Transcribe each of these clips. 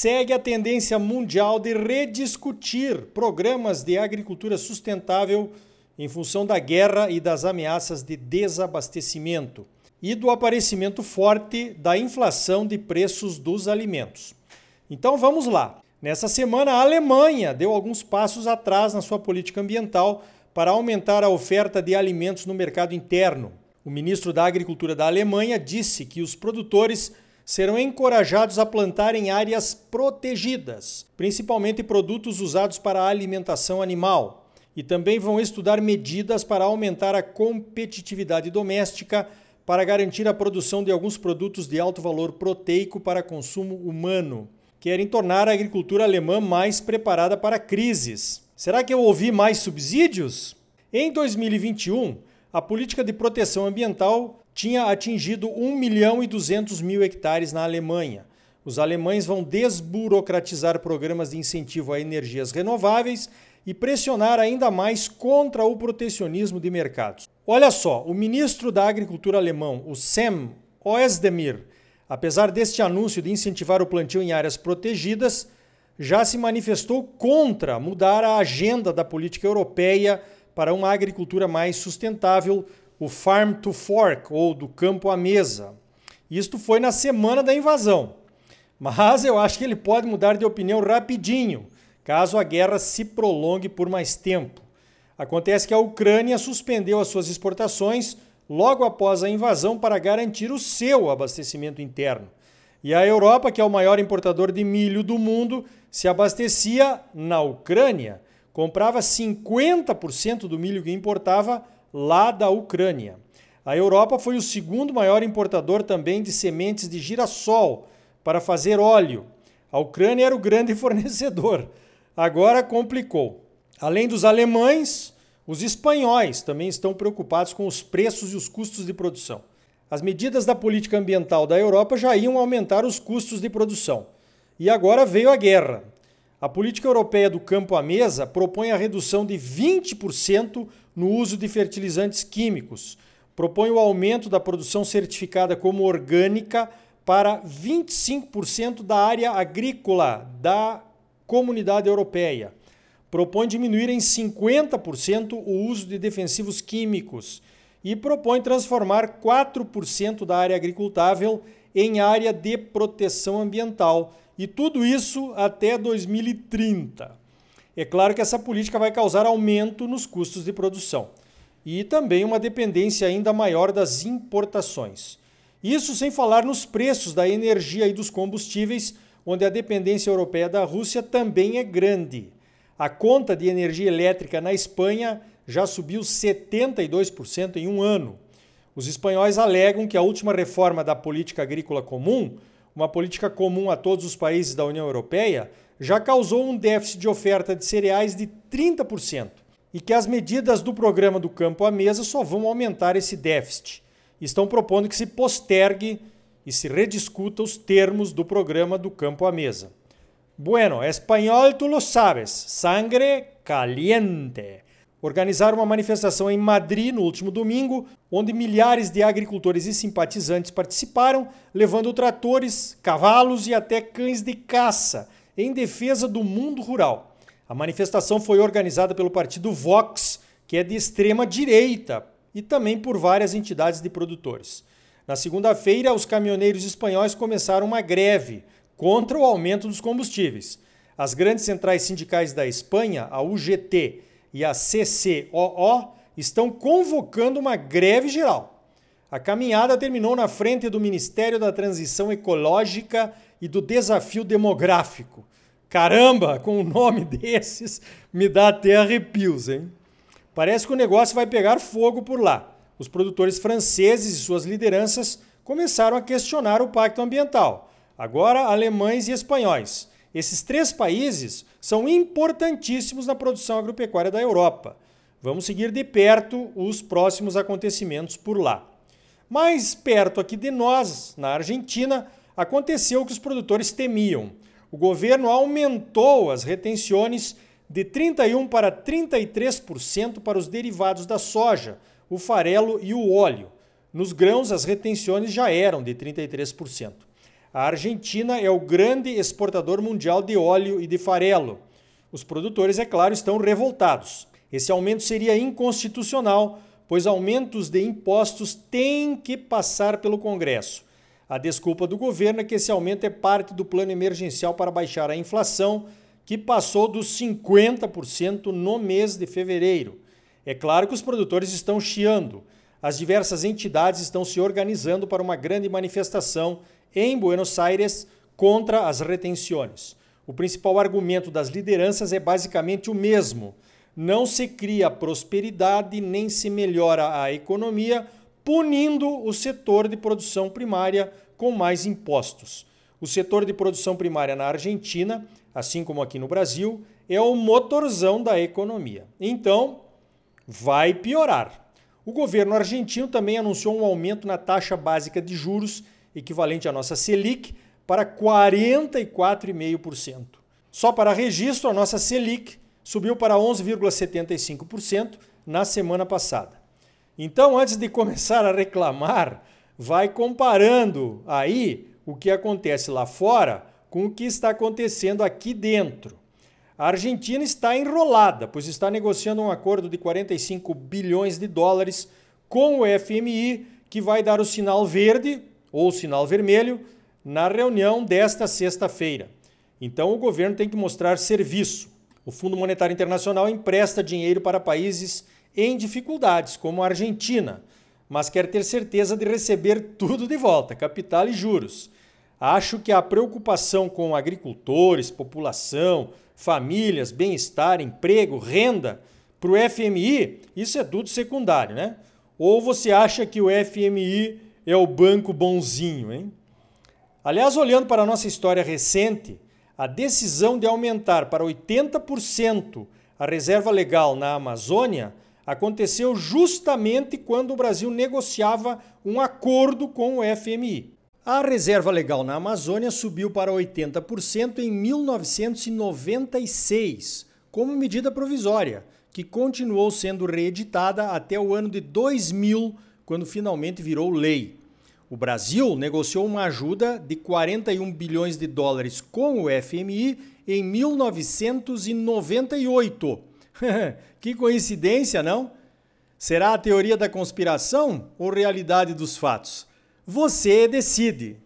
segue a tendência mundial de rediscutir programas de agricultura sustentável em função da guerra e das ameaças de desabastecimento e do aparecimento forte da inflação de preços dos alimentos. Então vamos lá. Nessa semana, a Alemanha deu alguns passos atrás na sua política ambiental para aumentar a oferta de alimentos no mercado interno. O ministro da Agricultura da Alemanha disse que os produtores serão encorajados a plantar em áreas protegidas, principalmente produtos usados para a alimentação animal, e também vão estudar medidas para aumentar a competitividade doméstica para garantir a produção de alguns produtos de alto valor proteico para consumo humano. Querem tornar a agricultura alemã mais preparada para crises. Será que eu ouvi mais subsídios? Em 2021, a política de proteção ambiental tinha atingido 1 milhão e 200 mil hectares na Alemanha. Os alemães vão desburocratizar programas de incentivo a energias renováveis e pressionar ainda mais contra o protecionismo de mercados. Olha só, o ministro da Agricultura alemão, o Sam Oesdemir, apesar deste anúncio de incentivar o plantio em áreas protegidas, já se manifestou contra mudar a agenda da política europeia para uma agricultura mais sustentável, o Farm to Fork, ou do campo à mesa. Isto foi na semana da invasão. Mas eu acho que ele pode mudar de opinião rapidinho, caso a guerra se prolongue por mais tempo. Acontece que a Ucrânia suspendeu as suas exportações logo após a invasão para garantir o seu abastecimento interno. E a Europa, que é o maior importador de milho do mundo, se abastecia na Ucrânia, comprava 50% do milho que importava lá da Ucrânia. A Europa foi o segundo maior importador também de sementes de girassol para fazer óleo. A Ucrânia era o grande fornecedor. Agora complicou. Além dos alemães, os espanhóis também estão preocupados com os preços e os custos de produção. As medidas da política ambiental da Europa já iam aumentar os custos de produção. E agora veio a guerra. A política europeia do campo à mesa propõe a redução de 20% no uso de fertilizantes químicos. Propõe o aumento da produção certificada como orgânica para 25% da área agrícola da comunidade europeia. Propõe diminuir em 50% o uso de defensivos químicos e propõe transformar 4% da área agricultável em área de proteção ambiental. E tudo isso até 2030. É claro que essa política vai causar aumento nos custos de produção e também uma dependência ainda maior das importações. Isso sem falar nos preços da energia e dos combustíveis, onde a dependência europeia da Rússia também é grande. A conta de energia elétrica na Espanha já subiu 72% em um ano. Os espanhóis alegam que a última reforma da política agrícola comum, uma política comum a todos os países da União Europeia, já causou um déficit de oferta de cereais de 30% e que as medidas do programa do campo à mesa só vão aumentar esse déficit. Estão propondo que se postergue e se rediscuta os termos do programa do campo à mesa. Bueno, espanhol tu lo sabes, sangre caliente. Organizaram uma manifestação em Madrid no último domingo, onde milhares de agricultores e simpatizantes participaram, levando tratores, cavalos e até cães de caça em defesa do mundo rural. A manifestação foi organizada pelo partido Vox, que é de extrema direita, e também por várias entidades de produtores. Na segunda-feira, os caminhoneiros espanhóis começaram uma greve contra o aumento dos combustíveis. As grandes centrais sindicais da Espanha, a UGT e a CCOO, estão convocando uma greve geral. A caminhada terminou na frente do Ministério da Transição Ecológica e do Desafio Demográfico, Caramba, com um nome desses, me dá até arrepios, hein? Parece que o negócio vai pegar fogo por lá. Os produtores franceses e suas lideranças começaram a questionar o pacto ambiental. Agora, alemães e espanhóis. Esses três países são importantíssimos na produção agropecuária da Europa. Vamos seguir de perto os próximos acontecimentos por lá. Mais perto aqui de nós, na Argentina, aconteceu o que os produtores temiam. O governo aumentou as retenções de 31% para 33% para os derivados da soja, o farelo e o óleo. Nos grãos, as retenções já eram de 33%. A Argentina é o grande exportador mundial de óleo e de farelo. Os produtores, é claro, estão revoltados. Esse aumento seria inconstitucional, pois aumentos de impostos têm que passar pelo Congresso. A desculpa do governo é que esse aumento é parte do plano emergencial para baixar a inflação, que passou dos 50% no mês de fevereiro. É claro que os produtores estão chiando. As diversas entidades estão se organizando para uma grande manifestação em Buenos Aires contra as retenções. O principal argumento das lideranças é basicamente o mesmo: não se cria prosperidade nem se melhora a economia punindo o setor de produção primária com mais impostos. O setor de produção primária na Argentina, assim como aqui no Brasil, é o motorzão da economia. Então, vai piorar. O governo argentino também anunciou um aumento na taxa básica de juros equivalente à nossa Selic, para 44,5%. Só para registro, a nossa Selic subiu para 11,75% na semana passada. Então, antes de começar a reclamar, vai comparando aí o que acontece lá fora com o que está acontecendo aqui dentro. A Argentina está enrolada, pois está negociando um acordo de 45 bilhões de dólares com o FMI, que vai dar o sinal verde ou sinal vermelho na reunião desta sexta-feira. Então o governo tem que mostrar serviço. O Fundo Monetário Internacional empresta dinheiro para países em dificuldades, como a Argentina, mas quer ter certeza de receber tudo de volta, capital e juros. Acho que a preocupação com agricultores, população, famílias, bem-estar, emprego, renda, para o FMI, isso é tudo secundário, né? Ou você acha que o FMI é o banco bonzinho, hein? Aliás, olhando para a nossa história recente, a decisão de aumentar para 80% a reserva legal na Amazônia aconteceu justamente quando o Brasil negociava um acordo com o FMI. A reserva legal na Amazônia subiu para 80% em 1996, como medida provisória, que continuou sendo reeditada até o ano de 2000 quando finalmente virou lei. O Brasil negociou uma ajuda de 41 bilhões de dólares com o FMI em 1998. que coincidência, não? Será a teoria da conspiração ou realidade dos fatos? Você decide.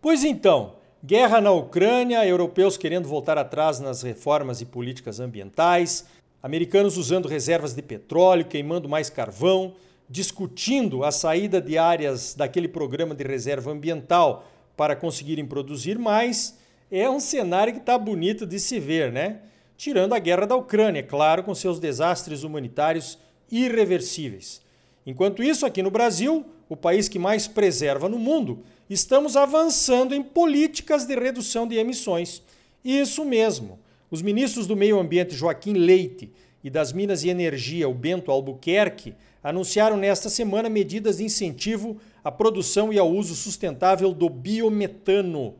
Pois então, guerra na Ucrânia, europeus querendo voltar atrás nas reformas e políticas ambientais, americanos usando reservas de petróleo, queimando mais carvão, discutindo a saída de áreas daquele programa de reserva ambiental para conseguirem produzir mais, é um cenário que está bonito de se ver, né? Tirando a guerra da Ucrânia, claro, com seus desastres humanitários irreversíveis. Enquanto isso, aqui no Brasil, o país que mais preserva no mundo, estamos avançando em políticas de redução de emissões. Isso mesmo. Os ministros do Meio Ambiente Joaquim Leite e das Minas e Energia, o Bento Albuquerque, anunciaram nesta semana medidas de incentivo à produção e ao uso sustentável do biometano.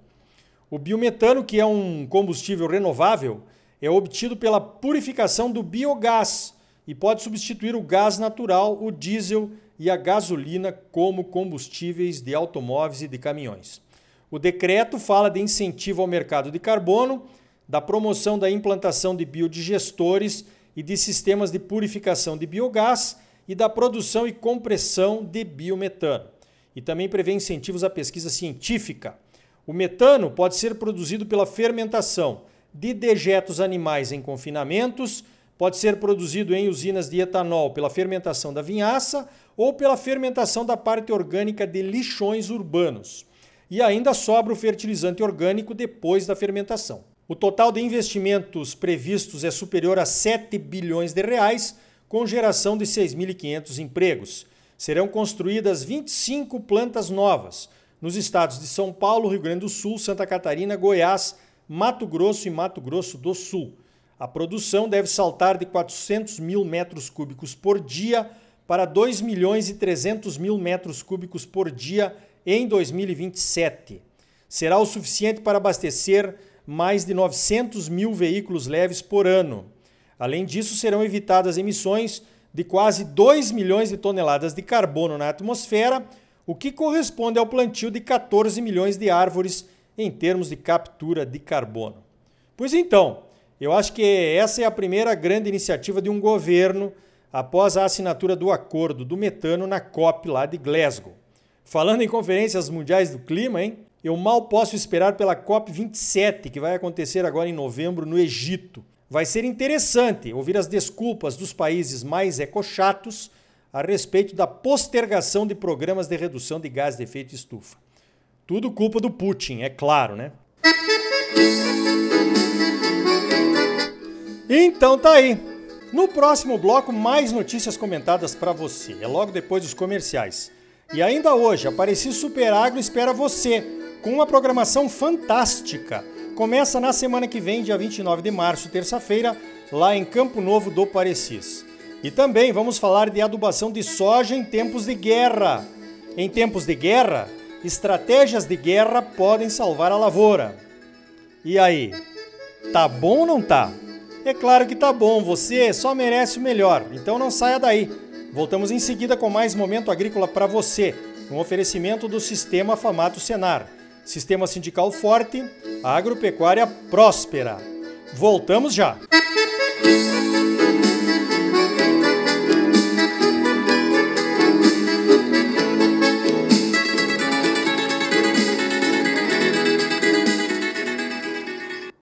O biometano, que é um combustível renovável, é obtido pela purificação do biogás e pode substituir o gás natural, o diesel e a gasolina como combustíveis de automóveis e de caminhões. O decreto fala de incentivo ao mercado de carbono, da promoção da implantação de biodigestores e de sistemas de purificação de biogás e da produção e compressão de biometano. E também prevê incentivos à pesquisa científica. O metano pode ser produzido pela fermentação de dejetos animais em confinamentos, pode ser produzido em usinas de etanol pela fermentação da vinhaça ou pela fermentação da parte orgânica de lixões urbanos. E ainda sobra o fertilizante orgânico depois da fermentação. O total de investimentos previstos é superior a 7 bilhões de reais com geração de 6.500 empregos. Serão construídas 25 plantas novas nos estados de São Paulo, Rio Grande do Sul, Santa Catarina, Goiás, Mato Grosso e Mato Grosso do Sul. A produção deve saltar de 400 mil metros cúbicos por dia para 2 milhões e 300 mil metros cúbicos por dia em 2027. Será o suficiente para abastecer mais de 900 mil veículos leves por ano. Além disso, serão evitadas emissões de quase 2 milhões de toneladas de carbono na atmosfera, o que corresponde ao plantio de 14 milhões de árvores em termos de captura de carbono. Pois então, eu acho que essa é a primeira grande iniciativa de um governo após a assinatura do acordo do metano na COP lá de Glasgow. Falando em conferências mundiais do clima, hein? Eu mal posso esperar pela COP 27, que vai acontecer agora em novembro no Egito. Vai ser interessante ouvir as desculpas dos países mais ecochatos a respeito da postergação de programas de redução de gás de efeito estufa. Tudo culpa do Putin, é claro, né? Então tá aí. No próximo bloco, mais notícias comentadas para você. É logo depois dos comerciais. E ainda hoje, Apareci Super Agro espera você com uma programação fantástica. Começa na semana que vem, dia 29 de março, terça-feira, lá em Campo Novo do Parecis. E também vamos falar de adubação de soja em tempos de guerra. Em tempos de guerra, estratégias de guerra podem salvar a lavoura. E aí, tá bom ou não tá? É claro que tá bom, você só merece o melhor, então não saia daí. Voltamos em seguida com mais momento agrícola para você, um oferecimento do Sistema Famato Senar. Sistema sindical forte, agropecuária próspera. Voltamos já!